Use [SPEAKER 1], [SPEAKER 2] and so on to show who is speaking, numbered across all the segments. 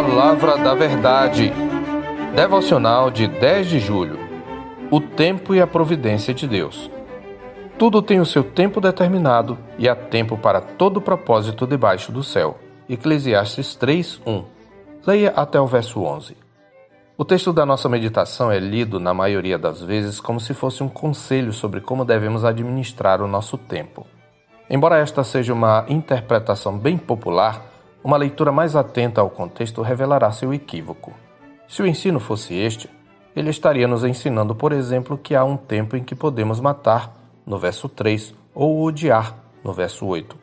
[SPEAKER 1] Palavra da Verdade. Devocional de 10 de julho. O tempo e a providência de Deus. Tudo tem o seu tempo determinado e há tempo para todo propósito debaixo do céu. Eclesiastes 3:1. Leia até o verso 11. O texto da nossa meditação é lido na maioria das vezes como se fosse um conselho sobre como devemos administrar o nosso tempo. Embora esta seja uma interpretação bem popular, uma leitura mais atenta ao contexto revelará seu equívoco. Se o ensino fosse este, ele estaria nos ensinando, por exemplo, que há um tempo em que podemos matar, no verso 3, ou odiar, no verso 8.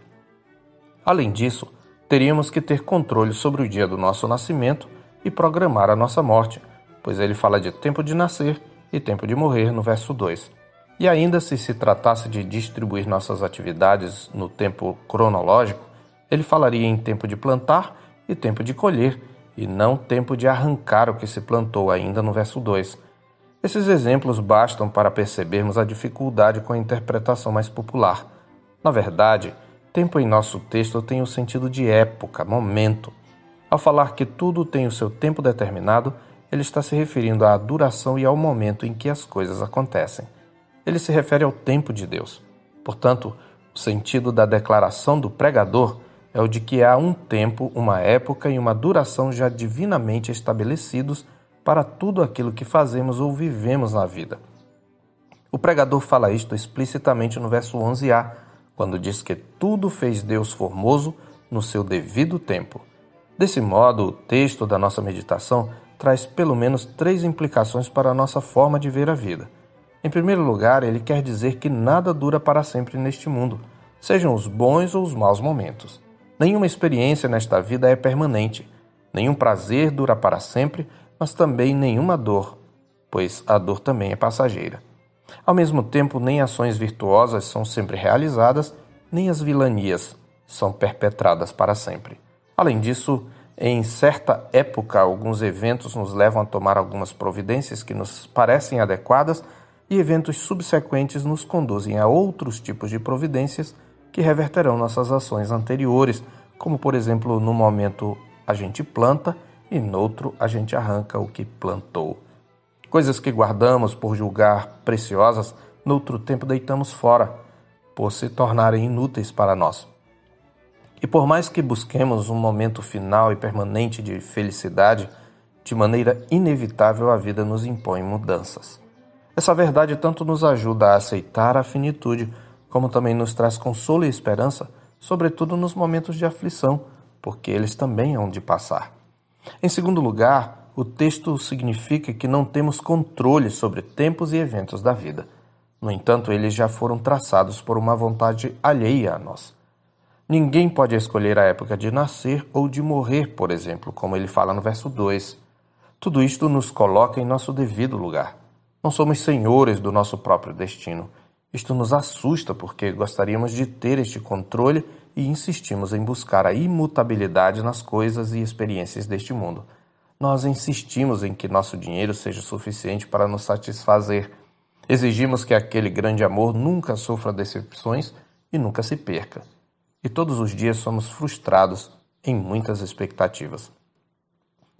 [SPEAKER 1] Além disso, teríamos que ter controle sobre o dia do nosso nascimento e programar a nossa morte, pois ele fala de tempo de nascer e tempo de morrer no verso 2. E ainda se se tratasse de distribuir nossas atividades no tempo cronológico, ele falaria em tempo de plantar e tempo de colher, e não tempo de arrancar o que se plantou ainda no verso 2. Esses exemplos bastam para percebermos a dificuldade com a interpretação mais popular. Na verdade, tempo em nosso texto tem o sentido de época, momento. Ao falar que tudo tem o seu tempo determinado, ele está se referindo à duração e ao momento em que as coisas acontecem. Ele se refere ao tempo de Deus. Portanto, o sentido da declaração do pregador é o de que há um tempo, uma época e uma duração já divinamente estabelecidos para tudo aquilo que fazemos ou vivemos na vida. O pregador fala isto explicitamente no verso 11a, quando diz que tudo fez Deus formoso no seu devido tempo. Desse modo, o texto da nossa meditação traz pelo menos três implicações para a nossa forma de ver a vida. Em primeiro lugar, ele quer dizer que nada dura para sempre neste mundo, sejam os bons ou os maus momentos. Nenhuma experiência nesta vida é permanente. Nenhum prazer dura para sempre, mas também nenhuma dor, pois a dor também é passageira. Ao mesmo tempo, nem ações virtuosas são sempre realizadas, nem as vilanias são perpetradas para sempre. Além disso, em certa época, alguns eventos nos levam a tomar algumas providências que nos parecem adequadas e eventos subsequentes nos conduzem a outros tipos de providências que reverterão nossas ações anteriores, como por exemplo, no momento a gente planta e noutro a gente arranca o que plantou. Coisas que guardamos por julgar preciosas, noutro tempo deitamos fora, por se tornarem inúteis para nós. E por mais que busquemos um momento final e permanente de felicidade, de maneira inevitável a vida nos impõe mudanças. Essa verdade tanto nos ajuda a aceitar a finitude, como também nos traz consolo e esperança, sobretudo nos momentos de aflição, porque eles também hão de passar. Em segundo lugar, o texto significa que não temos controle sobre tempos e eventos da vida. No entanto, eles já foram traçados por uma vontade alheia a nós. Ninguém pode escolher a época de nascer ou de morrer, por exemplo, como ele fala no verso 2. Tudo isto nos coloca em nosso devido lugar. Não somos senhores do nosso próprio destino. Isto nos assusta porque gostaríamos de ter este controle e insistimos em buscar a imutabilidade nas coisas e experiências deste mundo. Nós insistimos em que nosso dinheiro seja suficiente para nos satisfazer. Exigimos que aquele grande amor nunca sofra decepções e nunca se perca. E todos os dias somos frustrados em muitas expectativas.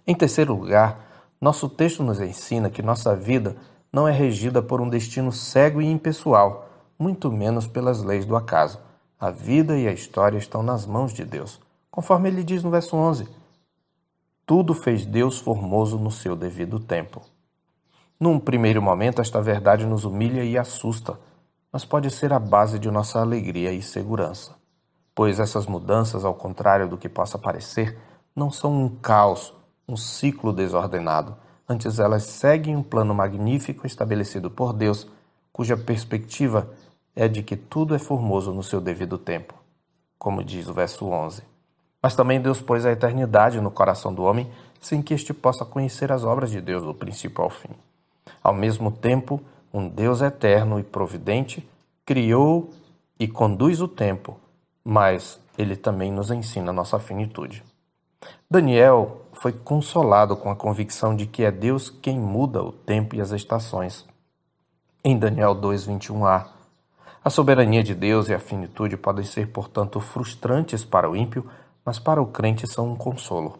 [SPEAKER 1] Em terceiro lugar, nosso texto nos ensina que nossa vida não é regida por um destino cego e impessoal, muito menos pelas leis do acaso. A vida e a história estão nas mãos de Deus, conforme ele diz no verso 11. Tudo fez Deus formoso no seu devido tempo. Num primeiro momento, esta verdade nos humilha e assusta, mas pode ser a base de nossa alegria e segurança. Pois essas mudanças, ao contrário do que possa parecer, não são um caos, um ciclo desordenado Antes, elas seguem um plano magnífico estabelecido por Deus, cuja perspectiva é de que tudo é formoso no seu devido tempo, como diz o verso 11. Mas também Deus pôs a eternidade no coração do homem, sem que este possa conhecer as obras de Deus do princípio ao fim. Ao mesmo tempo, um Deus eterno e providente criou e conduz o tempo, mas ele também nos ensina nossa finitude. Daniel foi consolado com a convicção de que é Deus quem muda o tempo e as estações. Em Daniel 2:21a, a soberania de Deus e a finitude podem ser, portanto, frustrantes para o ímpio, mas para o crente são um consolo.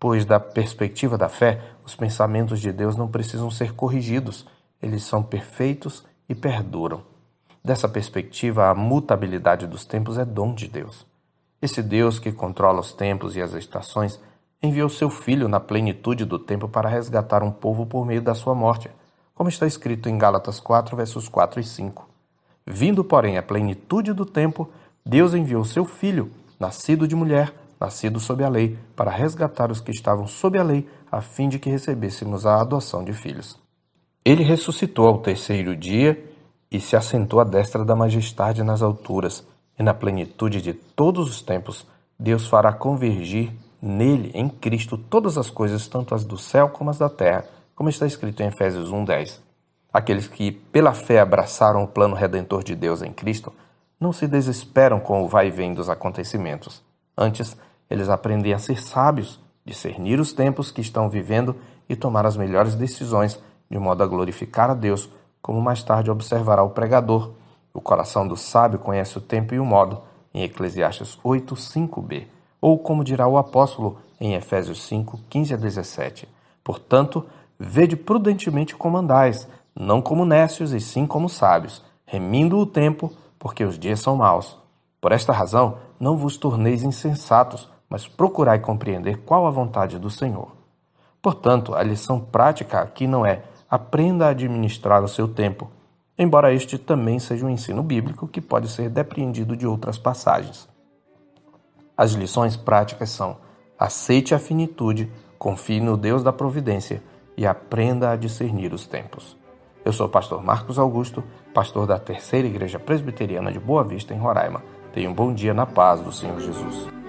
[SPEAKER 1] pois, da perspectiva da fé, os pensamentos de Deus não precisam ser corrigidos, eles são perfeitos e perduram. Dessa perspectiva, a mutabilidade dos tempos é dom de Deus. Esse Deus que controla os tempos e as estações enviou seu Filho na plenitude do tempo para resgatar um povo por meio da sua morte, como está escrito em Gálatas 4, versos 4 e 5. Vindo, porém, a plenitude do tempo, Deus enviou seu Filho, nascido de mulher, nascido sob a lei, para resgatar os que estavam sob a lei, a fim de que recebêssemos a adoção de filhos. Ele ressuscitou ao terceiro dia e se assentou à destra da majestade nas alturas, e na plenitude de todos os tempos, Deus fará convergir nele, em Cristo, todas as coisas, tanto as do céu como as da terra, como está escrito em Efésios 1:10. Aqueles que, pela fé, abraçaram o plano redentor de Deus em Cristo, não se desesperam com o vai e vem dos acontecimentos. Antes, eles aprendem a ser sábios, discernir os tempos que estão vivendo e tomar as melhores decisões de modo a glorificar a Deus, como mais tarde observará o pregador. O coração do sábio conhece o tempo e o modo, em Eclesiastes 8, 5b. Ou como dirá o apóstolo em Efésios 5, 15 a 17. Portanto, vede prudentemente como andais, não como nécios e sim como sábios, remindo o tempo, porque os dias são maus. Por esta razão, não vos torneis insensatos, mas procurai compreender qual a vontade do Senhor. Portanto, a lição prática aqui não é aprenda a administrar o seu tempo, embora este também seja um ensino bíblico que pode ser depreendido de outras passagens. As lições práticas são: aceite a finitude, confie no Deus da providência e aprenda a discernir os tempos. Eu sou o pastor Marcos Augusto, pastor da Terceira Igreja Presbiteriana de Boa Vista, em Roraima. Tenha um bom dia na paz do Senhor Jesus.